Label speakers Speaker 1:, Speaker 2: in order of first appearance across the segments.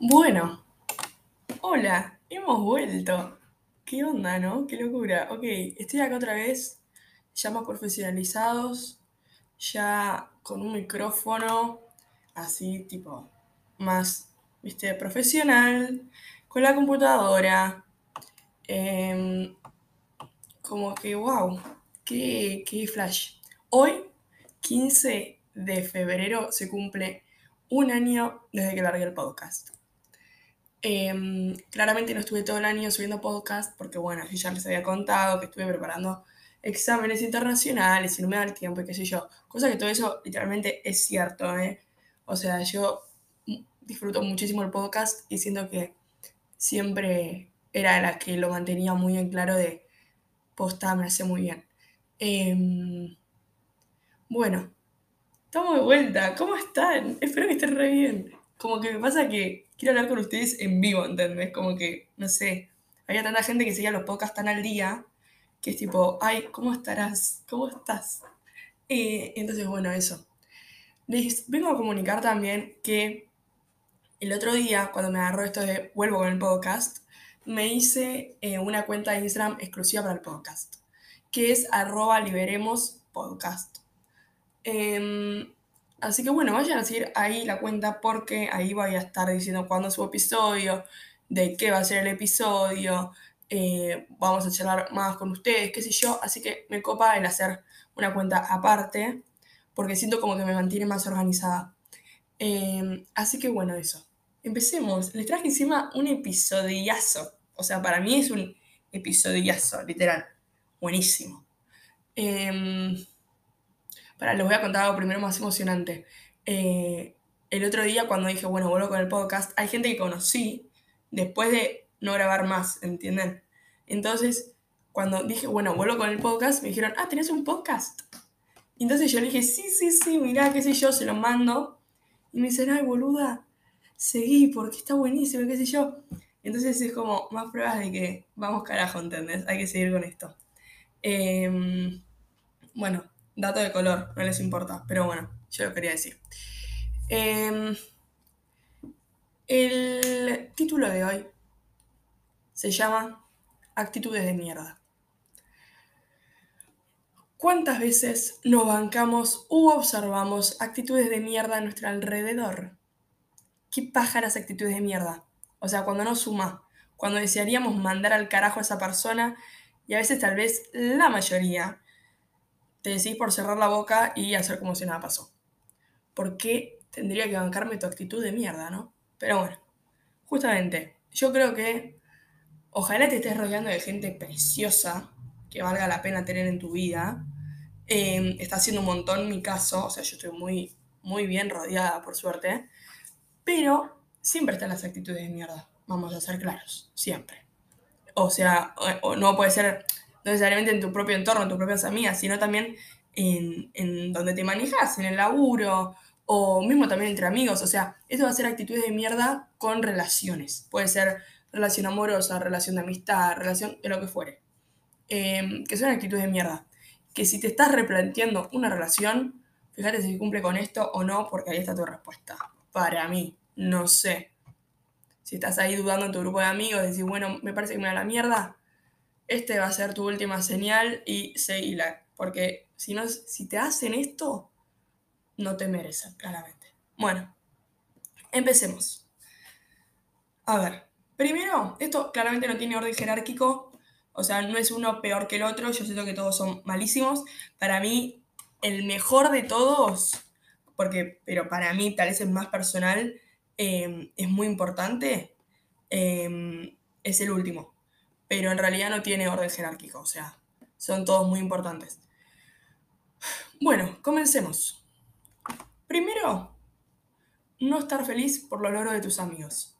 Speaker 1: Bueno, hola, hemos vuelto. ¿Qué onda, no? Qué locura. Ok, estoy acá otra vez, ya más profesionalizados, ya con un micrófono así, tipo, más, viste, profesional, con la computadora. Em, como que, wow, qué, qué flash. Hoy, 15 de febrero, se cumple un año desde que largué el podcast. Em, claramente no estuve todo el año subiendo podcast porque, bueno, yo ya les había contado que estuve preparando exámenes internacionales y no me da el tiempo y qué sé yo. Cosa que todo eso literalmente es cierto, ¿eh? O sea, yo disfruto muchísimo el podcast y siento que siempre era la que lo mantenía muy en claro de posta, me hace muy bien. Em, bueno, estamos de vuelta. ¿Cómo están? Espero que estén re bien. Como que me pasa que quiero hablar con ustedes en vivo, ¿entendés? Como que, no sé, había tanta gente que seguía los podcasts tan al día que es tipo, ay, ¿cómo estarás? ¿Cómo estás? Eh, entonces, bueno, eso. Les vengo a comunicar también que el otro día, cuando me agarró esto de vuelvo con el podcast, me hice eh, una cuenta de Instagram exclusiva para el podcast, que es arroba liberemos podcast. Em, así que bueno, vayan a seguir ahí la cuenta porque ahí voy a estar diciendo cuándo subo episodio, de qué va a ser el episodio, eh, vamos a charlar más con ustedes, qué sé yo. Así que me copa el hacer una cuenta aparte porque siento como que me mantiene más organizada. Em, así que bueno, eso. Empecemos. Les traje encima un episodiazo. O sea, para mí es un episodiazo, literal. Buenísimo. Em, para, les voy a contar algo primero más emocionante. Eh, el otro día cuando dije, bueno, vuelvo con el podcast, hay gente que conocí después de no grabar más, ¿entienden? Entonces, cuando dije, bueno, vuelvo con el podcast, me dijeron, ah, ¿tenés un podcast? Entonces yo le dije, sí, sí, sí, mirá, qué sé yo, se lo mando. Y me dicen, ay, boluda, seguí porque está buenísimo, qué sé yo. Entonces es como más pruebas de que vamos carajo, ¿entendés? Hay que seguir con esto. Em, bueno, dato de color, no les importa, pero bueno, yo lo quería decir. Em, el título de hoy se llama Actitudes de mierda. ¿Cuántas veces nos bancamos u observamos actitudes de mierda a nuestro alrededor? ¿Qué pájaras actitudes de mierda? O sea, cuando no suma, cuando desearíamos mandar al carajo a esa persona y a veces tal vez la mayoría te decís por cerrar la boca y hacer como si nada pasó. ¿Por qué tendría que bancarme tu actitud de mierda, no? Pero bueno, justamente, yo creo que ojalá te estés rodeando de gente preciosa que valga la pena tener en tu vida. Eh, está haciendo un montón mi caso, o sea, yo estoy muy, muy bien rodeada, por suerte. Pero siempre están las actitudes de mierda, vamos a ser claros, siempre. O sea, o, no puede ser no necesariamente en tu propio entorno, en tus propias amigas, sino también en, en donde te manejas, en el laburo, o mismo también entre amigos. O sea, esto va a ser actitudes de mierda con relaciones. Puede ser relación amorosa, relación de amistad, relación de lo que fuere. Em, que son actitudes de mierda. Que si te estás replanteando una relación, fíjate si cumple con esto o no, porque ahí está tu respuesta. Para mí, no sé. Si estás ahí dudando en tu grupo de amigos, decís, bueno, me parece que me da la mierda, este va a ser tu última señal y seguila. Porque si, no, si te hacen esto, no te merecen, claramente. Bueno, empecemos. A ver, primero, esto claramente no tiene orden jerárquico, o sea, no es uno peor que el otro, yo siento que todos son malísimos. Para mí, el mejor de todos, porque, pero para mí tal vez es más personal, eh, es muy importante, eh, es el último pero en realidad no tiene orden jerárquico, o sea, son todos muy importantes. Bueno, comencemos. Primero, no estar feliz por los logros de tus amigos.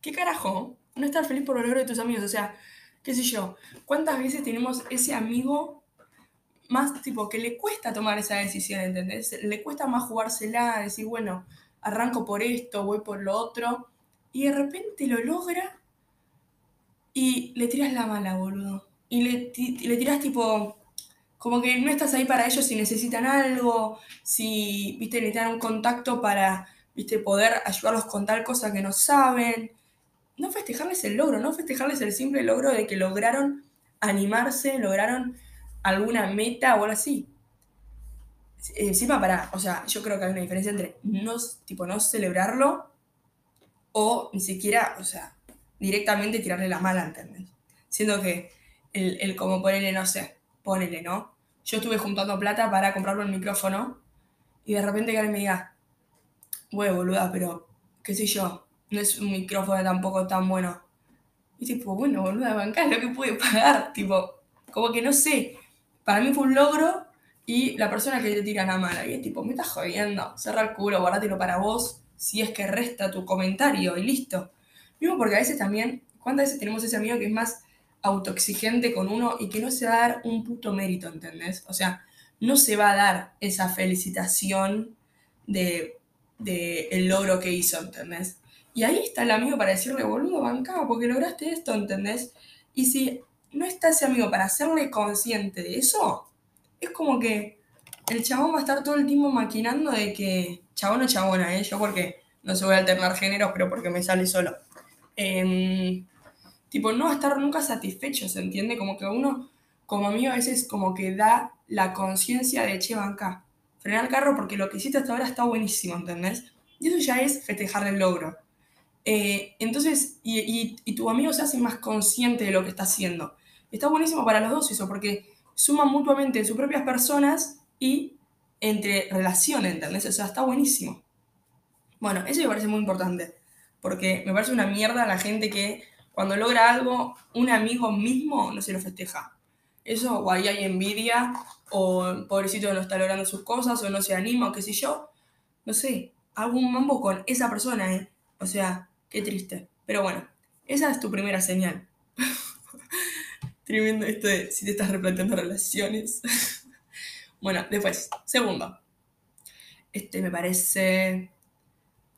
Speaker 1: ¿Qué carajo? No estar feliz por los logros de tus amigos, o sea, qué sé yo, ¿cuántas veces tenemos ese amigo más tipo que le cuesta tomar esa decisión, ¿entendés? Le cuesta más jugársela, decir, bueno, arranco por esto, voy por lo otro, y de repente lo logra y le tiras la mala, boludo. Y le, le tiras tipo, como que no estás ahí para ellos si necesitan algo, si, viste, necesitan un contacto para, viste, poder ayudarlos con tal cosa que no saben. No festejarles el logro, no festejarles el simple logro de que lograron animarse, lograron alguna meta o algo así. Encima, para, o sea, yo creo que hay una diferencia entre no, tipo, no celebrarlo o ni siquiera, o sea, directamente tirarle la mala, ¿entendés? Siendo que el, el como ponerle, no sé, ponele, ¿no? Yo estuve juntando plata para comprarme un micrófono y de repente que alguien me diga, güey, boluda, pero qué sé yo, no es un micrófono tampoco tan bueno. Y tipo, bueno, boluda, bancás lo que puede pagar, tipo, como que no sé. Para mí fue un logro y la persona que te tira la mala, y es tipo, me estás jodiendo, cerra el culo, guardátelo para vos, si es que resta tu comentario y listo. Mismo porque a veces también, ¿cuántas veces tenemos ese amigo que es más autoexigente con uno y que no se va a dar un puto mérito, ¿entendés? O sea, no se va a dar esa felicitación de, de el logro que hizo, ¿entendés? Y ahí está el amigo para decirle, boludo, bancado, porque lograste esto, ¿entendés? Y si no está ese amigo para hacerle consciente de eso, es como que el chabón va a estar todo el tiempo maquinando de que, chabón o chabona, ¿eh? Yo porque no se voy a alternar géneros, pero porque me sale solo. Em, tipo, no estar nunca satisfecho, ¿se entiende? Como que uno, como amigo, a veces como que da la conciencia de, che, banca, frenar el carro porque lo que hiciste hasta ahora está buenísimo, ¿entendés? Y eso ya es festejar el logro. Eh, entonces, y, tu amigo se hace más consciente de lo que está haciendo. Está buenísimo para los dos eso, porque suman mutuamente sus propias personas y entre relaciones, ¿entendés? O sea, está buenísimo. Bueno, eso me parece muy importante, porque me parece una mierda la gente que cuando logra algo, un amigo mismo no se lo festeja. Eso, o ahí hay envidia, o pobrecito no está logrando sus cosas, o no se anima, o qué sé yo. No sé, hago un mambo con esa persona, ¿eh? O sea, qué triste. Pero bueno, esa es tu primera señal. Tremendo esto de si te estás replanteando relaciones. bueno, después, segundo. Este me parece.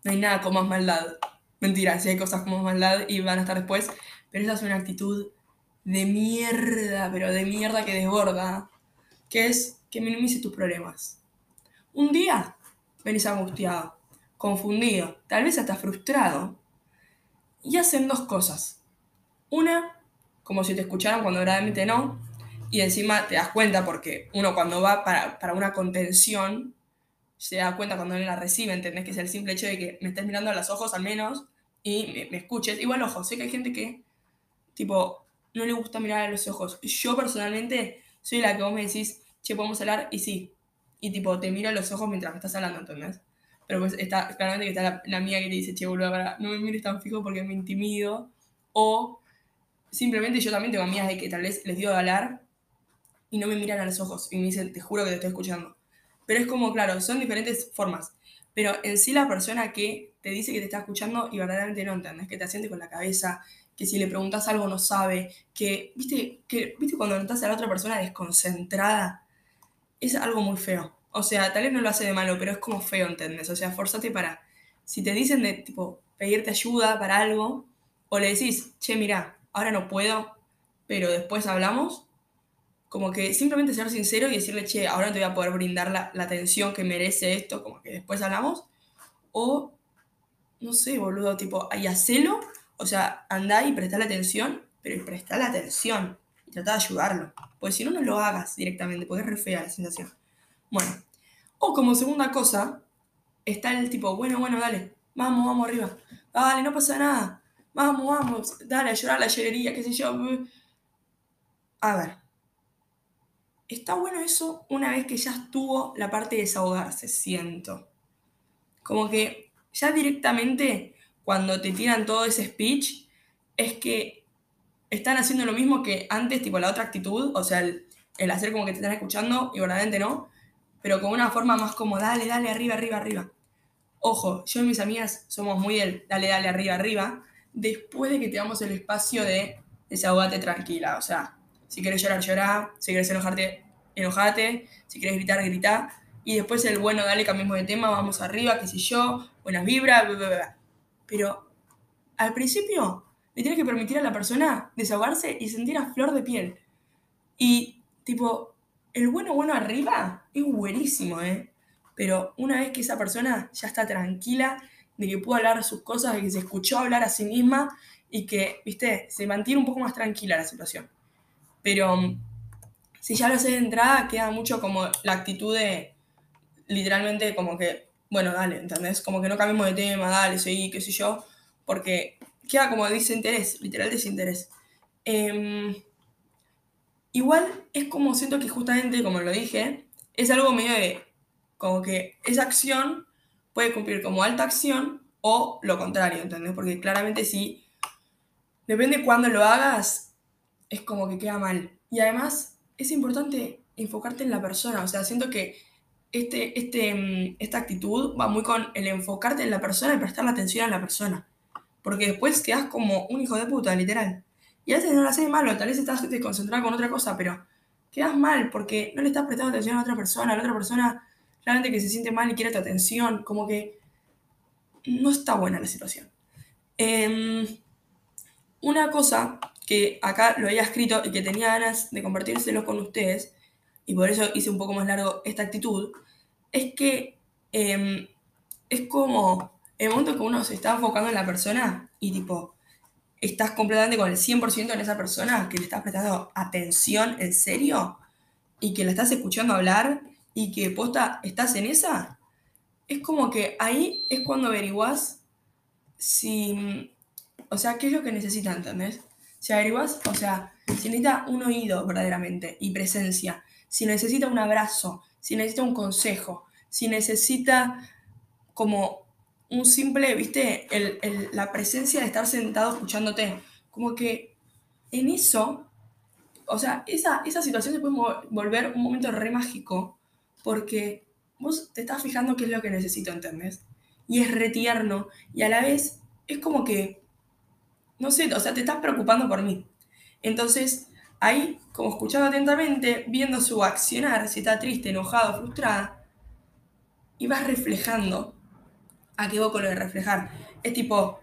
Speaker 1: No hay nada con más maldad Mentira, si hay cosas como maldad y van a estar después, pero esa es una actitud de mierda, pero de mierda que desborda, que es que minimice tus problemas. Un día venís angustiado, confundido, tal vez hasta frustrado, y hacen dos cosas. Una, como si te escucharan cuando verdaderamente no, y encima te das cuenta porque uno cuando va para, para una contención se da cuenta cuando él la recibe, ¿entendés? Que es el simple hecho de que me estés mirando a los ojos al menos y me, escuches. Igual, ojo, sé que hay gente que, tipo, no le gusta mirar a los ojos. Yo personalmente soy la que vos me decís, che, podemos hablar, y sí. Y tipo, te miro a los ojos mientras me estás hablando, ¿entendés? Pero pues está, claramente que está la, la mía que te dice, che, boludo, no me mires tan fijo porque me intimido. O simplemente yo también tengo amigas de que tal vez les digo de hablar y no me miran a los ojos y me dicen, te juro que te estoy escuchando. Pero es como, claro, son diferentes formas. Pero en sí la persona que te dice que te está escuchando y verdaderamente no entendés, que te asiente con la cabeza, que si le preguntas algo no sabe, que, viste, que, viste cuando notas a la otra persona desconcentrada, es algo muy feo. O sea, tal vez no lo hace de malo, pero es como feo, ¿entendés? O sea, forzate para, si te dicen de, tipo, pedirte ayuda para algo, o le decís, che, mira, ahora no puedo, pero después hablamos, como que simplemente ser sincero y decirle, che, ahora te voy a poder brindar la, atención que merece esto, como que después hablamos. O, no sé, boludo, tipo, y hacelo, o sea, andá y prestá la atención, pero prestá la atención y trata de ayudarlo. Porque si no, no lo hagas directamente, porque es re fea la sensación. Bueno, o como segunda cosa, está el tipo, bueno, bueno, dale, vamos, vamos arriba. Dale, no pasa nada. Vamos, vamos, dale, a llorar la llorería, qué sé yo. A ver, está bueno eso una vez que ya estuvo la parte de desahogarse, siento. Como que ya directamente cuando te tiran todo ese speech, es que están haciendo lo mismo que antes, tipo la otra actitud, o sea, el, hacer como que te están escuchando y verdaderamente no, pero con una forma más como dale, dale, arriba, arriba, arriba. Ojo, yo y mis amigas somos muy del dale, dale, arriba, arriba, después de que te damos el espacio de desahogarte tranquila, o sea, si quieres llorar, llorar. Si quieres enojarte, enojate. Si quieres gritar, grita. Y después el bueno, dale, cambiemos de tema, vamos arriba, qué sé yo, buenas vibras, bla, bla, bla. Pero al principio le tienes que permitir a la persona desahogarse y sentir a flor de piel. Y tipo, el bueno, bueno arriba es buenísimo, ¿eh? pero una vez que esa persona ya está tranquila, de que pudo hablar sus cosas, de que se escuchó hablar a sí misma y que, viste, se mantiene un poco más tranquila la situación. Pero mm, si ya lo sé de entrada, queda mucho como la actitud de, literalmente, como que, bueno, dale, ¿entendés? Como que no cambiemos de tema, dale, seguí, qué sé yo, porque queda como desinterés, literal desinterés. Eh, igual es como siento que justamente, como lo dije, es algo medio de, como que esa acción puede cumplir como alta acción o lo contrario, ¿entendés? Porque claramente si, depende cuándo lo hagas, es como que queda mal. Y además es importante enfocarte en la persona, o sea, siento que este, este, mm, esta actitud va muy con el enfocarte en la persona y prestar la atención a la persona. Porque después quedas como un hijo de puta, literal. Y a veces no lo haces malo, tal vez estás desconcentrado con otra cosa, pero quedas mal porque no le estás prestando atención a otra persona. La otra persona realmente que se siente mal y quiere tu atención. Como que no está buena la situación. Em, una cosa que acá lo había escrito y que tenía ganas de compartírselo con ustedes, y por eso hice un poco más largo esta actitud, es que em, es como el momento que uno se está enfocando en la persona y tipo, estás completamente con el 100% en esa persona, que le estás prestando atención en serio y que la estás escuchando hablar y que posta estás en esa, es como que ahí es cuando averiguás si, o sea, qué es lo que necesita, ¿entendés? Si averiguás, o sea, si necesita un oído verdaderamente y presencia, si necesita un abrazo, si necesita un consejo, si necesita como un simple, viste, la presencia de estar sentado escuchándote. Como que en eso, o sea, esa, esa situación se puede volver un momento re mágico porque vos te estás fijando qué es lo que necesito, ¿entendés? Y es retierno y a la vez es como que, no sé, o sea, te estás preocupando por mí. Entonces, ahí, como escuchando atentamente, viendo su accionar, si está triste, enojado, frustrada, y vas reflejando a qué con lo de reflejar. Es tipo,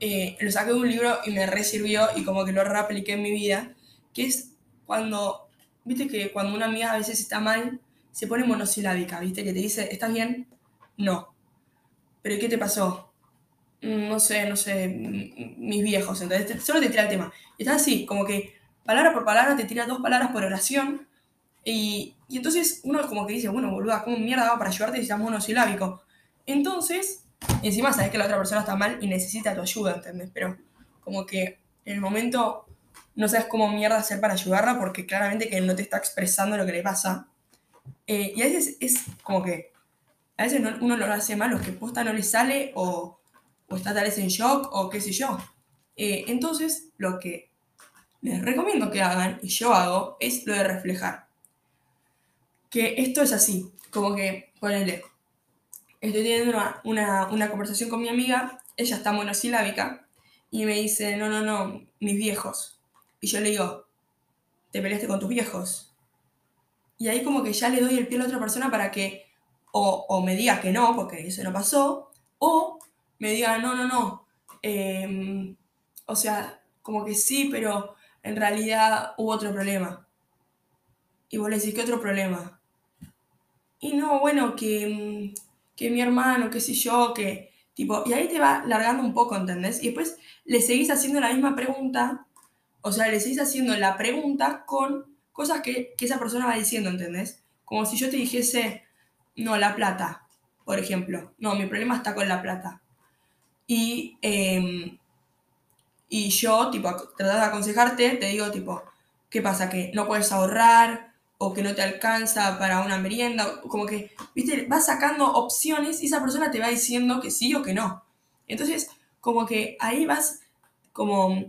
Speaker 1: eh, lo saqué de un libro y me resirvió y como que lo reapliqué en mi vida, que es cuando, viste que cuando una amiga a veces está mal, se pone monosilábica, viste, que te dice, ¿estás bien? No. ¿Pero qué te pasó? Mm, no sé, no sé, mis viejos, entonces solo te tira el tema. Y está así, como que palabra por palabra te tira dos palabras por oración y, y entonces uno como que dice, bueno, boluda, ¿cómo mierda va para ayudarte si estás monosilábico? Entonces, encima sabes que la otra persona está mal y necesita tu ayuda, ¿entendés? Pero como que en el momento no sabes cómo mierda hacer para ayudarla porque claramente que no te está expresando lo que le pasa. Eh, y a veces es como que, a veces uno lo hace mal, o que posta no le sale o, o está tal vez en shock o qué sé yo. Eh, entonces, lo que les recomiendo que hagan, y yo hago, es lo de reflejar. Que esto es así, como que, ponele, estoy teniendo una, conversación con mi amiga, ella está monosilábica, y me dice, no, no, no, mis viejos. Y yo le digo, ¿te peleaste con tus viejos? Y ahí como que ya le doy el pie a la otra persona para que o, me diga que no, porque eso no pasó, o me diga, no, no, no. Em, o sea, como que sí, pero en realidad hubo otro problema. Y vos le decís, ¿qué otro problema? Y no, bueno, que mm, que mi hermano, qué sé yo, que tipo, y ahí te va largando un poco, ¿entendés? Y después le seguís haciendo la misma pregunta, o sea, le seguís haciendo la pregunta con cosas que, esa persona va diciendo, ¿entendés? Como si yo te dijese, no, la plata, por ejemplo, no, mi problema está con la plata. Y, em, y yo, tipo, tratando de aconsejarte, te digo, tipo, ¿qué pasa? Que no puedes ahorrar, o que no te alcanza para una merienda, como que, viste, vas sacando opciones y esa persona te va diciendo que sí o que no. Entonces, como que ahí vas como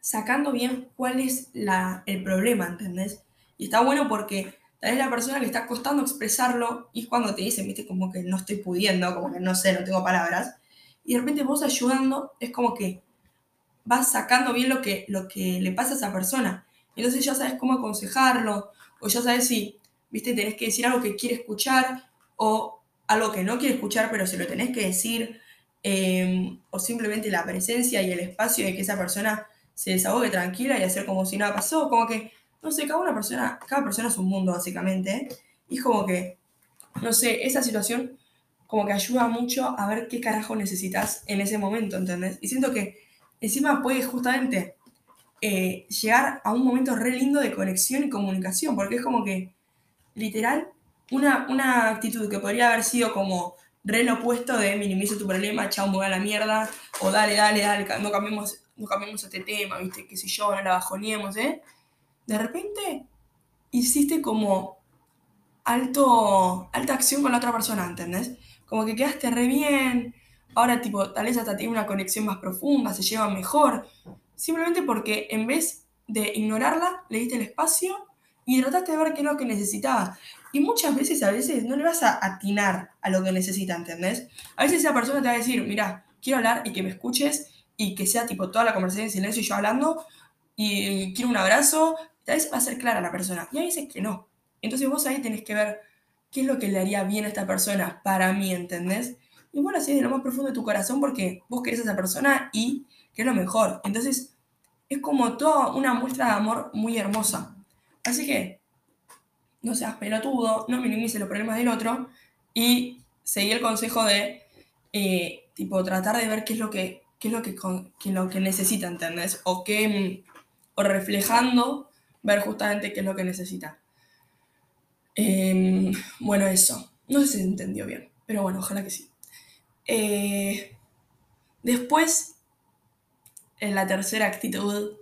Speaker 1: sacando bien cuál es la, el problema, ¿entendés? Y está bueno porque tal vez la persona le está costando expresarlo y cuando te dicen, viste, como que no estoy pudiendo, como que no sé, no tengo palabras, y de repente vos ayudando, es como que vas sacando bien lo que, lo que le pasa a esa persona. Entonces ya sabes cómo aconsejarlo, o ya sabes si, viste, tenés que decir algo que quiere escuchar o algo que no quiere escuchar, pero se lo tenés que decir, em, o simplemente la presencia y el espacio de que esa persona se desahogue tranquila y hacer como si nada pasó, como que, no sé, cada una persona, cada persona es un mundo básicamente, y es como que no sé, esa situación como que ayuda mucho a ver qué carajo necesitas en ese momento, ¿entendés? Y siento que encima puede justamente eh, llegar a un momento re lindo de conexión y comunicación, porque es como que, literal, una, una actitud que podría haber sido como re lo opuesto de minimizo tu problema, chao, me a la mierda, o dale, dale, dale, no cambiemos, no cambiemos este tema, viste, qué sé yo, no la bajoniemos, ¿eh? De repente hiciste como alto, alta acción con la otra persona, ¿entendés? Como que quedaste re bien, ahora tipo, tal vez hasta tiene una conexión más profunda, se lleva mejor, simplemente porque en vez de ignorarla, le diste el espacio y trataste de ver qué es lo que necesitaba. Y muchas veces, a veces, no le vas a atinar a lo que necesita, ¿entendés? A veces esa persona te va a decir, mira, quiero hablar y que me escuches y que sea tipo toda la conversación en silencio y yo hablando y quiero un abrazo. A veces va a ser clara la persona y a veces que no. Entonces vos ahí tenés que ver qué es lo que le haría bien a esta persona para mí, ¿entendés? Y bueno, así de lo más profundo de tu corazón porque vos querés a esa persona y que es lo mejor. Entonces es como toda una muestra de amor muy hermosa. Así que no seas pelotudo, no minimices los problemas del otro y seguí el consejo de, eh, tipo, tratar de ver qué es lo que, qué es lo que, lo que necesita, ¿entendés? O, qué, o reflejando, ver justamente qué es lo que necesita. Em, bueno, eso. No sé si se entendió bien, pero bueno, ojalá que sí. Eh, después, en la tercera actitud,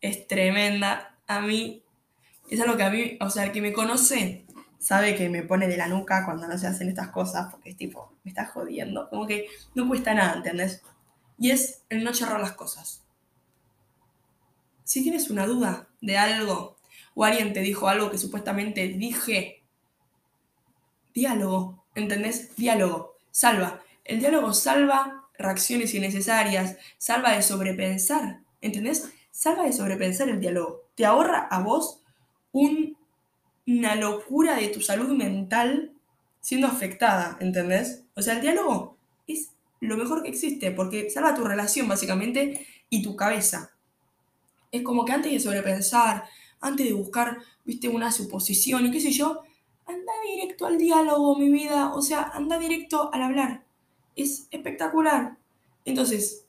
Speaker 1: es tremenda. A mí es algo que a mí, o sea, el que me conoce sabe que me pone de la nuca cuando no se hacen estas cosas, porque es tipo, me estás jodiendo. Como que no cuesta nada, ¿entendés? Y es el no charrar las cosas. Si tienes una duda de algo, o alguien te dijo algo que supuestamente dije, diálogo, ¿entendés? Diálogo, salva. El diálogo salva reacciones innecesarias, salva de sobrepensar, ¿entendés? Salva de sobrepensar el diálogo. Te ahorra a vos una locura de tu salud mental siendo afectada, ¿entendés? O sea, el diálogo es lo mejor que existe porque salva tu relación básicamente y tu cabeza. Es como que antes de sobrepensar, antes de buscar, viste, una suposición y qué sé yo, anda directo al diálogo, mi vida. O sea, anda directo al hablar. Es espectacular. Entonces,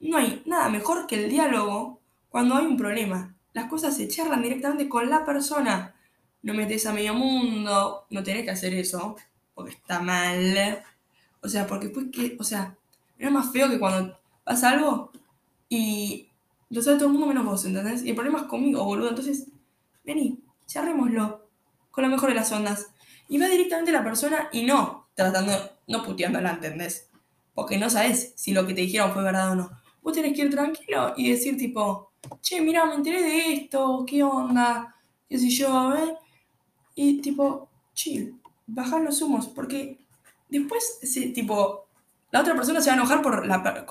Speaker 1: no hay nada mejor que el diálogo cuando hay un problema las cosas se charlan directamente con la persona. No metes a medio mundo, no tenés que hacer eso, porque está mal. O sea, porque después que, o sea, era más feo que cuando pasa algo y lo sabe todo el mundo menos vos, ¿entendés? Y el problema es conmigo, boludo. Entonces, vení, charrémoslo con la mejor de las ondas. Y va directamente a la persona y no tratando, no puteándola, ¿entendés? Porque no sabes si lo que te dijeron fue verdad o no. Vos tenés que ir tranquilo y decir tipo, che, mira, me enteré de esto, ¿qué onda? ¿Qué sé yo? Ver. Y tipo, chill, bajar los humos, porque después, tipo, la otra persona se va a enojar por la,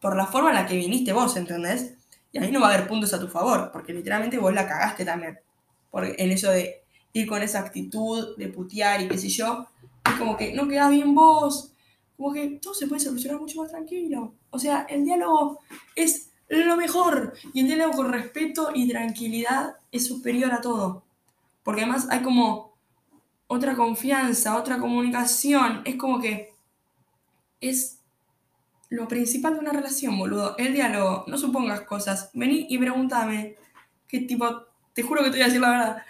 Speaker 1: por la forma en la que viniste vos, ¿entendés? Y ahí no va a haber puntos a tu favor, porque literalmente vos la cagaste también. Porque en eso de ir con esa actitud de putear y qué sé yo, es como que no queda bien vos, como que todo se puede solucionar mucho más tranquilo. O sea, el diálogo es lo mejor. Y el diálogo con respeto y tranquilidad es superior a todo. Porque además hay como otra confianza, otra comunicación. Es como que es lo principal de una relación, boludo. El diálogo. No supongas cosas. Vení y pregúntame. ¿Qué tipo? Te juro que te voy a decir la verdad.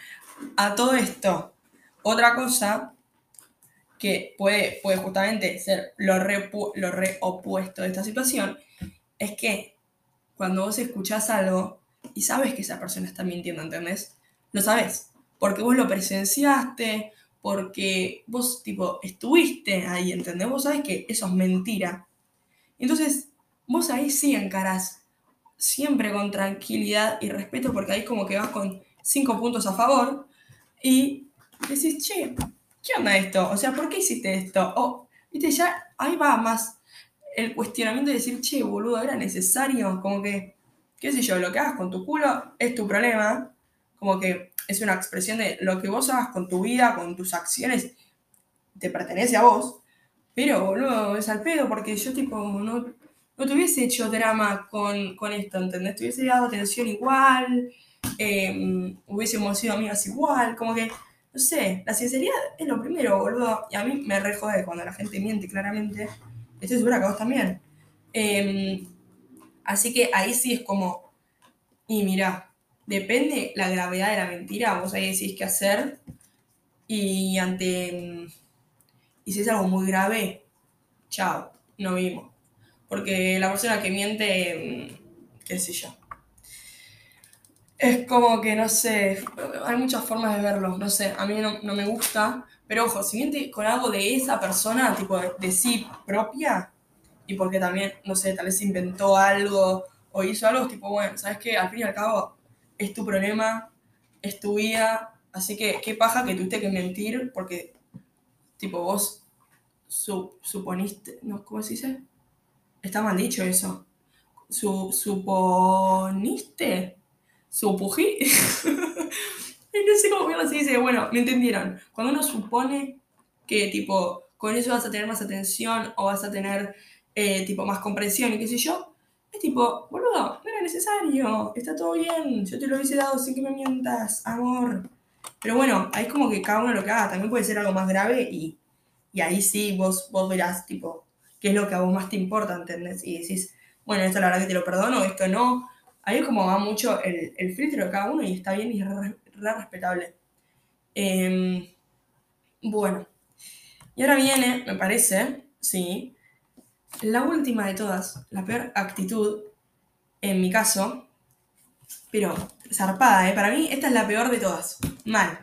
Speaker 1: A todo esto. Otra cosa que puede, puede justamente ser lo lo re opuesto de esta situación es que cuando vos escuchás algo y sabes que esa persona está mintiendo, ¿entendés? Lo sabes, porque vos lo presenciaste, porque vos, tipo, estuviste ahí, ¿entendés? Vos sabes que eso es mentira. Entonces, vos ahí sí encarás siempre con tranquilidad y respeto, porque ahí como que vas con cinco puntos a favor y decís, che, ¿qué onda esto? O sea, ¿por qué hiciste esto? O, viste, ya ahí va más el cuestionamiento de decir, che, boludo, era necesario, como que, qué sé yo, lo que hagas con tu culo es tu problema, como que es una expresión de lo que vos hagas con tu vida, con tus acciones, te pertenece a vos, pero, boludo, es al pedo, porque yo, tipo, no, no te hubiese hecho drama con, con esto, ¿entendés? Te hubiese dado atención igual, eh, hubiésemos sido amigas igual, como que no sé, la sinceridad es lo primero, boludo. Y a mí me re jode cuando la gente miente claramente. Estoy segura que vos también. Em, así que ahí sí es como, y mira, depende la gravedad de la mentira, vos ahí decís qué hacer. Y ante. Y si es algo muy grave, chao, no vimos. Porque la persona que miente, em, qué sé yo. Es como que, no sé, hay muchas formas de verlo, no sé, a mí no, no me gusta, pero ojo, si miente con algo de esa persona, tipo de, sí propia, y porque también, no sé, tal vez inventó algo o hizo algo, tipo, bueno, ¿sabes qué? Al fin y al cabo es tu problema, es tu vida, así que qué paja que tuviste que mentir porque, tipo, vos su, suponiste, ¿no? ¿Cómo se dice? Está mal dicho eso. Su, suponiste, supují. no sé cómo se dice, bueno, me entendieron. Cuando uno supone que, tipo, con eso vas a tener más atención o vas a tener eh, tipo más comprensión y qué sé yo, es tipo, boludo, no era necesario, está todo bien, yo te lo hubiese dado sin que me mientas, amor. Pero bueno, ahí es como que cada uno lo que haga, también puede ser algo más grave y, y ahí sí vos, vos verás, tipo, qué es lo que a vos más te importa, ¿entendés? Y decís, bueno, esto la verdad que te lo perdono, esto no. Ahí como va mucho el, filtro de cada uno y está bien y es re respetable. Em, bueno, y ahora viene, me parece, sí, la última de todas, la peor actitud, en mi caso, pero zarpada, ¿eh? Para mí esta es la peor de todas. Mal.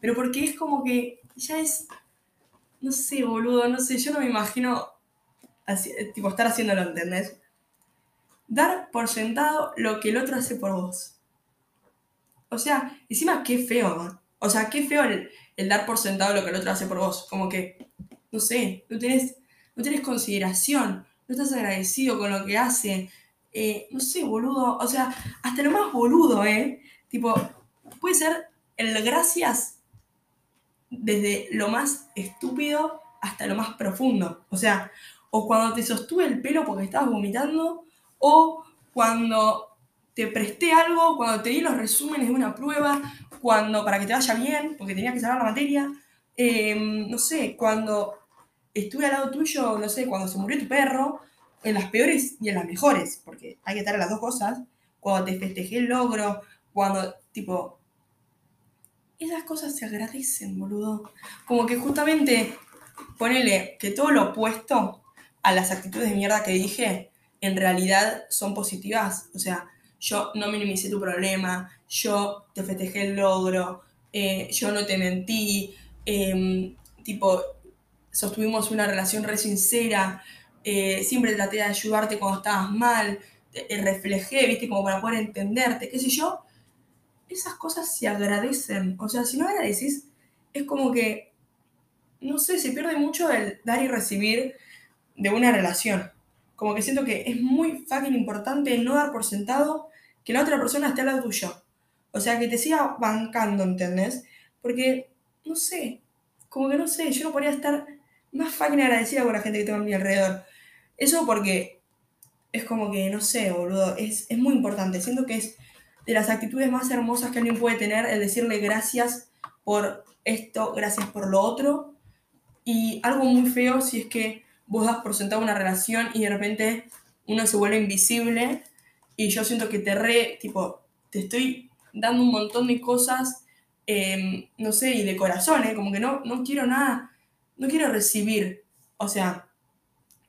Speaker 1: Pero porque es como que ya es... No sé, boludo, no sé, yo no me imagino así, tipo estar haciéndolo, ¿entendés? Dar por sentado lo que el otro hace por vos. O sea, encima qué feo. O sea, qué feo el, dar por sentado lo que el otro hace por vos. Como que, no sé, no tenés no consideración, no estás agradecido con lo que hace. Eh, no sé, boludo. O sea, hasta lo más boludo, ¿eh? Tipo, puede ser el gracias desde lo más estúpido hasta lo más profundo. O sea, o cuando te sostuve el pelo porque estabas vomitando, o cuando te presté algo, cuando te di los resúmenes de una prueba, cuando para que te vaya bien, porque tenías que saber la materia, eh, no sé, cuando estuve al lado tuyo, no sé, cuando se murió tu perro, en las peores y en las mejores, porque hay que estar en las dos cosas, cuando te festejé el logro, cuando, tipo, esas cosas se agradecen, boludo. Como que justamente, ponele que todo lo opuesto a las actitudes de mierda que dije, en realidad son positivas. O sea, yo no minimicé tu problema, yo te festejé el logro, eh, yo no te mentí, eh, tipo, sostuvimos una relación re sincera, eh, siempre traté de ayudarte cuando estabas mal, te, reflejé, viste, como para poder entenderte, qué sé yo. Esas cosas se agradecen. O sea, si no agradeces, es como que, no sé, se pierde mucho el dar y recibir de una relación. Como que siento que es muy fucking importante no dar por sentado que la otra persona esté al lado tuyo. O sea, que te siga bancando, ¿entendés? Porque, no sé, como que no sé, yo no podría estar más fucking agradecida con la gente que tengo a mi alrededor. Eso porque es como que, no sé, boludo, es, es muy importante. Siento que es de las actitudes más hermosas que alguien puede tener el decirle gracias por esto, gracias por lo otro. Y algo muy feo si es que vos das por sentado una relación y de repente uno se vuelve invisible y yo siento que te re, tipo, te estoy dando un montón de cosas, eh, no sé, y de corazón, ¿eh? como que no, no quiero nada no quiero recibir. O sea,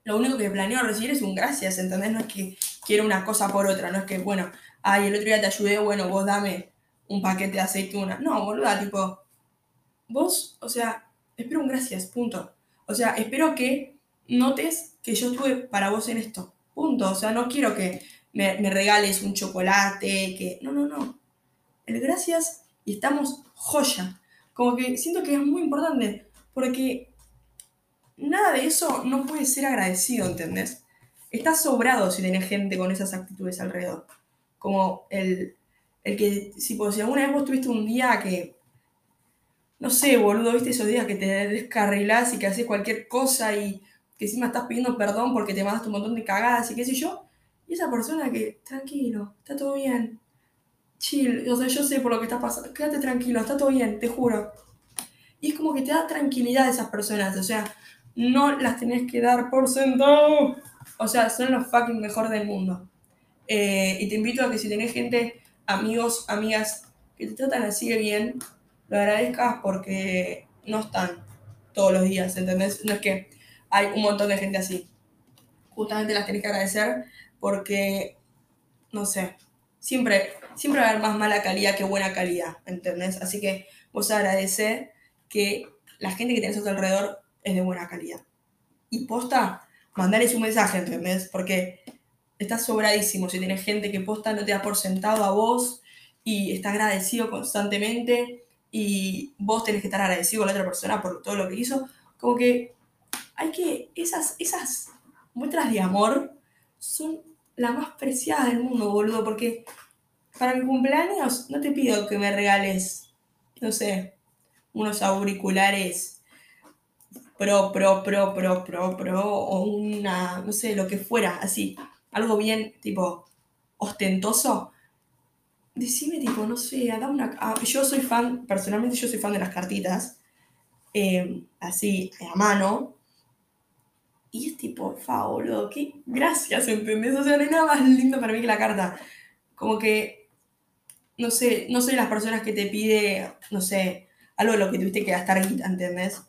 Speaker 1: lo único que planeo recibir es un gracias, ¿entendés? No es que quiero una cosa por otra, no es que, bueno, ay, el otro día te ayudé, bueno, vos dame un paquete de aceituna. No, boluda, tipo, vos, o sea, espero un gracias, punto. O sea, espero que notes que yo estuve para vos en esto, punto. O sea, no quiero que me, regales un chocolate, que... No, no, no. El gracias y estamos joya. Como que siento que es muy importante, porque nada de eso no puede ser agradecido, ¿entendés? Estás sobrado si tenés gente con esas actitudes alrededor. Como el, el que, si, si alguna vez vos tuviste un día que, no sé, boludo, viste esos días que te descarrilás y que haces cualquier cosa y que encima estás pidiendo perdón porque te mandaste un montón de cagadas y qué sé yo, y esa persona que, tranquilo, está todo bien, chill, o sea, yo sé por lo que está pasando, quédate tranquilo, está todo bien, te juro. Y es como que te da tranquilidad a esas personas, o sea, no las tenés que dar por sentado. O sea, son los fucking mejor del mundo. Eh, y te invito a que si tenés gente, amigos, amigas, que te tratan así de bien, lo agradezcas porque no están todos los días, ¿entendés? No es que hay un montón de gente así. Justamente las tenés que agradecer porque, no sé, siempre, siempre va a haber más mala calidad que buena calidad, ¿entendés? Así que vos agradecer que la gente que tenés a tu alrededor es de buena calidad. Y posta, mandarles un mensaje, ¿entendés? Porque estás sobradísimo si tenés gente que posta no te da por sentado a vos y está agradecido constantemente y vos tenés que estar agradecido con la otra persona por todo lo que hizo. Como que hay que, esas, esas muestras de amor son la más preciada del mundo, boludo, porque para mi cumpleaños no te pido que me regales, no sé, unos auriculares pro, pro, pro, pro, pro, pro, o una, no sé, lo que fuera, así, algo bien, tipo, ostentoso. Decime, tipo, no sé, dame una... Ah, yo soy fan, personalmente yo soy fan de las cartitas, eh, así, a mano, y es tipo, fa, qué gracias, ¿entendés? O sea, no hay nada más lindo para mí que la carta. Como que, no sé, no soy las personas que te pide, no sé, algo de lo que tuviste que gastar ¿entendés?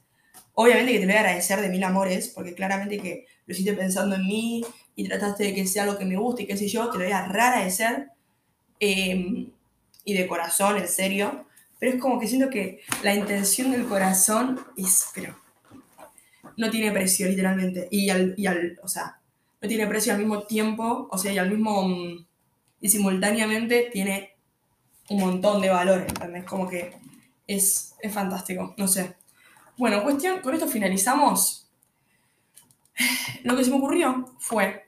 Speaker 1: Obviamente que te voy a agradecer de mil amores, porque claramente que lo hiciste pensando en mí y trataste de que sea algo que me guste y qué sé yo, te lo voy a agradecer. Eh, y de corazón, en serio. Pero es como que siento que la intención del corazón es, pero no tiene precio, literalmente. Y al, o sea, no tiene precio al mismo tiempo, o sea, y al mismo, mm, y simultáneamente tiene un montón de valor, ¿entendés? Como que es, es fantástico, no sé. Bueno, cuestión, con esto finalizamos. Lo que se me ocurrió fue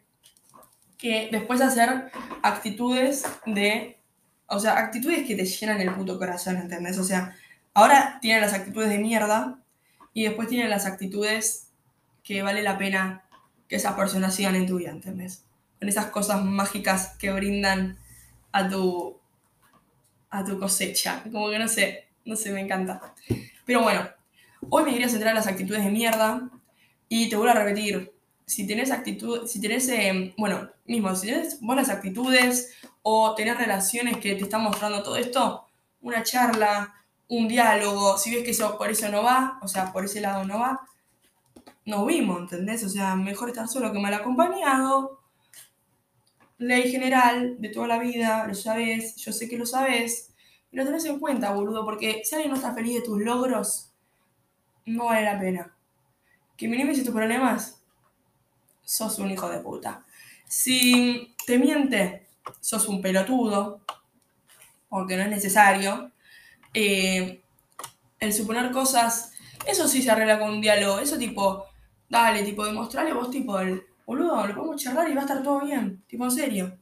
Speaker 1: que después de hacer actitudes de, o sea, actitudes que te llenan el puto corazón, ¿entendés? O sea, ahora tienen las actitudes de mierda, y después tienen las actitudes que vale la pena que esas personas sigan en tu vida, ¿entendés? Con esas cosas mágicas que brindan a tu, a tu cosecha. Como que no sé, no sé, me encanta. Pero bueno, hoy me quería centrar en las actitudes de mierda y te vuelvo a repetir, si tenés actitud, si tenés, eh, bueno, mismo, si tenés buenas actitudes o tenés relaciones que te están mostrando todo esto, una charla, un diálogo, si ves que eso por eso no va, o sea, por ese lado no va, nos vimos, ¿entendés? O sea, mejor estar solo que mal acompañado. Ley general de toda la vida, lo sabes, yo sé que lo sabes, lo tenés en cuenta, boludo, porque si alguien no está feliz de tus logros, no vale la pena. Que minimices tus problemas, sos un hijo de puta. Si te miente, sos un pelotudo, porque no es necesario. Eh, el suponer cosas, eso sí se arregla con un diálogo, eso tipo, dale, tipo, demostrarle vos, tipo, el boludo, lo podemos charlar y va a estar todo bien, tipo, en serio.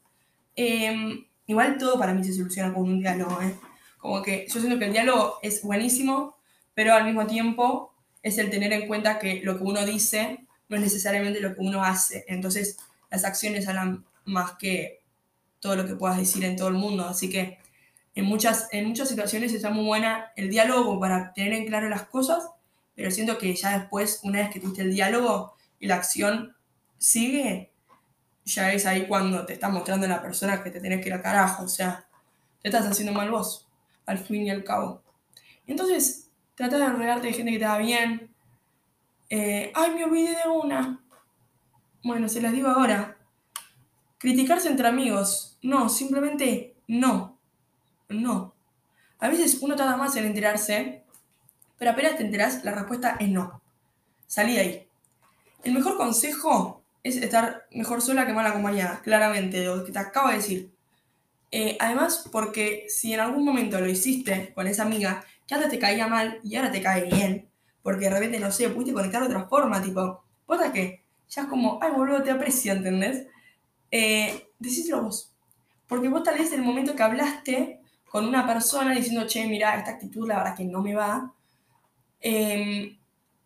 Speaker 1: Em, igual todo para mí se soluciona con un diálogo, ¿eh? Como que yo siento que el diálogo es buenísimo, pero al mismo tiempo es el tener en cuenta que lo que uno dice no es necesariamente lo que uno hace. Entonces, las acciones hablan más que todo lo que puedas decir en todo el mundo. Así que en muchas, en muchas situaciones está muy buena el diálogo para tener en claro las cosas, pero siento que ya después, una vez que tuviste el diálogo y la acción sigue, ya es ahí cuando te está mostrando la persona que te tenés que ir a carajo, o sea, te estás haciendo mal vos, al fin y al cabo. Entonces, trata de rodearte de gente que te va bien. Eh, ay, me olvidé de una. Bueno, se las digo ahora. Criticarse entre amigos. No, simplemente no. No. A veces uno tarda más en enterarse, pero apenas te enteras, la respuesta es no. Salí de ahí. El mejor consejo es estar mejor sola que mal acompañada, claramente, lo que te acabo de decir. Eh, además, porque si en algún momento lo hiciste con esa amiga, que antes te caía mal y ahora te cae bien, porque de repente, no sé, pudiste conectar de otra forma, tipo, ¿vota que Ya es como, ay, boludo, te aprecio, ¿entendés? Eh, decíselo vos. Porque vos tal vez en el momento que hablaste con una persona diciendo, che, mira, esta actitud la verdad que no me va, em,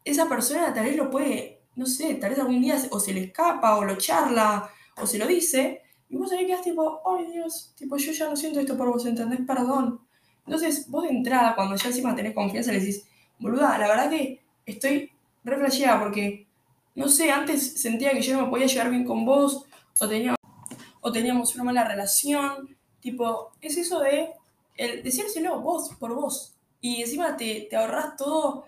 Speaker 1: esa persona tal vez lo puede, no sé, tal vez algún día o se le escapa o lo charla o se lo dice, y vos ahí quedás tipo, ay Dios, tipo, yo ya no siento esto por vos, ¿entendés? Perdón. Entonces, vos de entrada, cuando ya encima tenés confianza, le decís, boluda, la verdad que estoy re porque, no sé, antes sentía que yo no me podía llevar bien con vos, o, tenía, o teníamos una mala relación, tipo, es eso de el decírselo vos por vos. Y encima te, te ahorras todo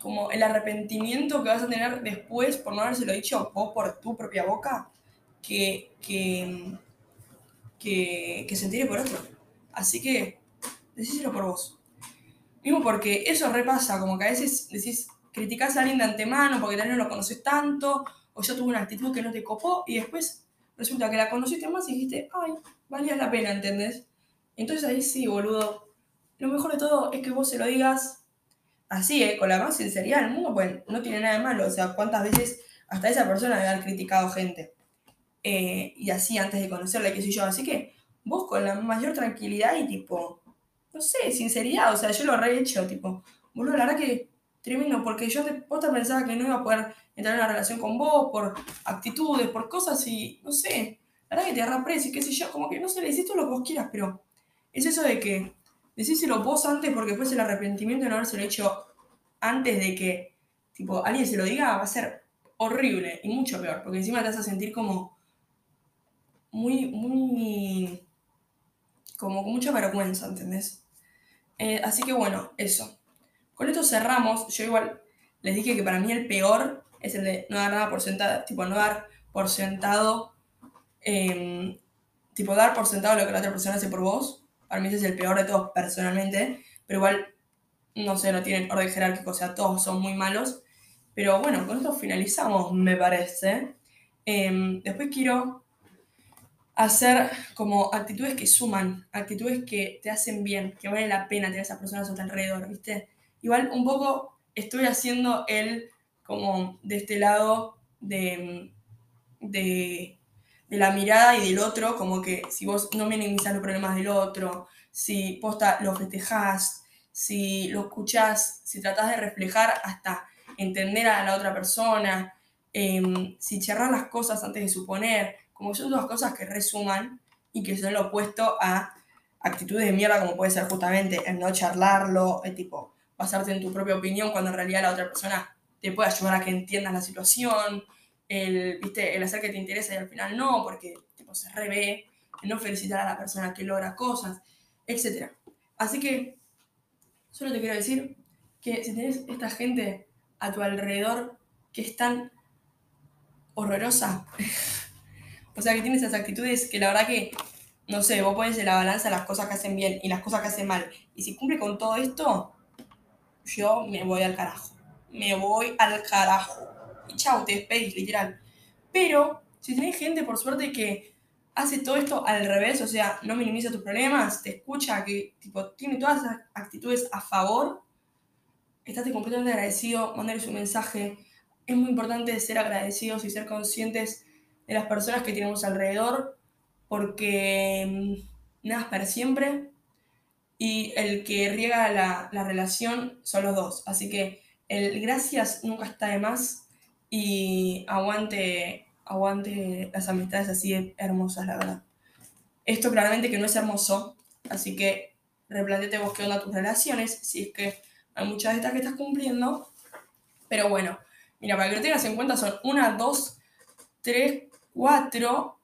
Speaker 1: como el arrepentimiento que vas a tener después por no habérselo dicho vos por tu propia boca, que, que, que, que por otro. Así que, decíselo por vos. Mismo porque eso repasa, como que a veces decís, criticás a alguien de antemano porque tal no lo conoces tanto, o ya tuvo una actitud que no te copó, y después resulta que la conociste más y dijiste, ay, valía la pena, ¿entendés? Entonces ahí sí, boludo. Lo mejor de todo es que vos se lo digas así, ¿eh? con la más sinceridad del mundo, pues no tiene nada de malo. O sea, cuántas veces hasta esa persona debe haber criticado gente. Eh, y así antes de conocerla, qué sé yo. Así que vos con la mayor tranquilidad y tipo, no sé, sinceridad. O sea, yo lo he hecho, tipo, boludo, la verdad que tremendo, porque yo te, vos te pensaba que no iba a poder entrar en una relación con vos por actitudes, por cosas y, no sé, la verdad que te agarra precio y qué sé yo, como que no sé, le hiciste lo que vos quieras, pero es eso de que decíselo vos antes porque después el arrepentimiento de no haberse lo hecho antes de que tipo alguien se lo diga va a ser horrible y mucho peor, porque encima te vas a sentir como muy, muy, como con mucha vergüenza, ¿entendés? Eh, así que bueno, eso. Con esto cerramos. Yo igual les dije que para mí el peor es el de no dar nada por sentado, tipo no dar por sentado, em, tipo dar por sentado lo que la otra persona hace por vos. Para mí ese es el peor de todos personalmente, pero igual, no sé, no tienen orden jerárquico, o sea, todos son muy malos. Pero bueno, con esto finalizamos, me parece. Em, después quiero hacer como actitudes que suman, actitudes que te hacen bien, que vale la pena tener esas personas a tu alrededor, ¿viste? Igual un poco estoy haciendo el, como de este lado de, de de la mirada y del otro, como que si vos no minimizás los problemas del otro, si posta lo festejás, si lo escuchás, si tratás de reflejar hasta entender a la otra persona, em, si charlas las cosas antes de suponer, como son todas cosas que resuman y que son lo opuesto a actitudes de mierda como puede ser justamente el no charlarlo, el tipo basarte en tu propia opinión cuando en realidad la otra persona te puede ayudar a que entiendas la situación, el, ¿viste? el hacer que te interesa y al final no, porque tipo, se revé, no felicitar a la persona que logra cosas, etc. Así que solo te quiero decir que si tenés esta gente a tu alrededor que es tan horrorosa, o sea, que tiene esas actitudes que la verdad que, no sé, vos pones en la balanza las cosas que hacen bien y las cosas que hacen mal, y si cumple con todo esto, yo me voy al carajo. Me voy al carajo y te despedís, literal. Pero si tenés gente, por suerte, que hace todo esto al revés, o sea, no minimiza tus problemas, te escucha, que tipo, tiene todas esas actitudes a favor, estate completamente agradecido, mandale un mensaje. Es muy importante ser agradecidos y ser conscientes de las personas que tenemos alrededor, porque mm, nada es para siempre y el que riega la, la relación son los dos. Así que el gracias nunca está de más y aguante, aguante las amistades así hermosas, la verdad. Esto claramente que no es hermoso, así que replanteate vos qué onda tus relaciones, si es que hay muchas de estas que estás cumpliendo. Pero bueno, mira, para que lo tengas en cuenta son 1, 2, 3, 4,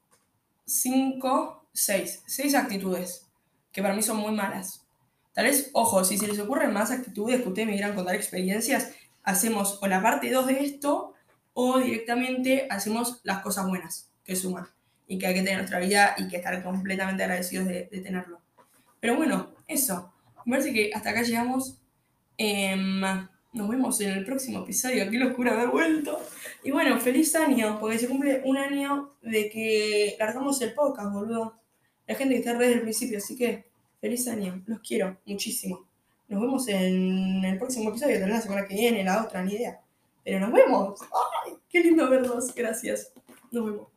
Speaker 1: 5, 6. 6 actitudes que para mí son muy malas. Tal vez, ojo, si se les ocurren más actitudes que ustedes me quieran contar experiencias, hacemos o la parte 2 de esto o directamente hacemos las cosas buenas que suman y que hay que tener en nuestra vida y que estar completamente agradecidos de, tenerlo. Pero bueno, eso. Me parece que hasta acá llegamos. Em, nos vemos en el próximo episodio. Qué locura haber vuelto. Y bueno, feliz año, porque se cumple un año de que largamos el podcast, boludo. La gente que está desde el principio, así que feliz año. Los quiero muchísimo. Nos vemos en el próximo episodio, vez la semana que viene, la otra, ni idea. Pero nos vemos. ¡Ay! Qué lindo verlos. Gracias. Nos vemos.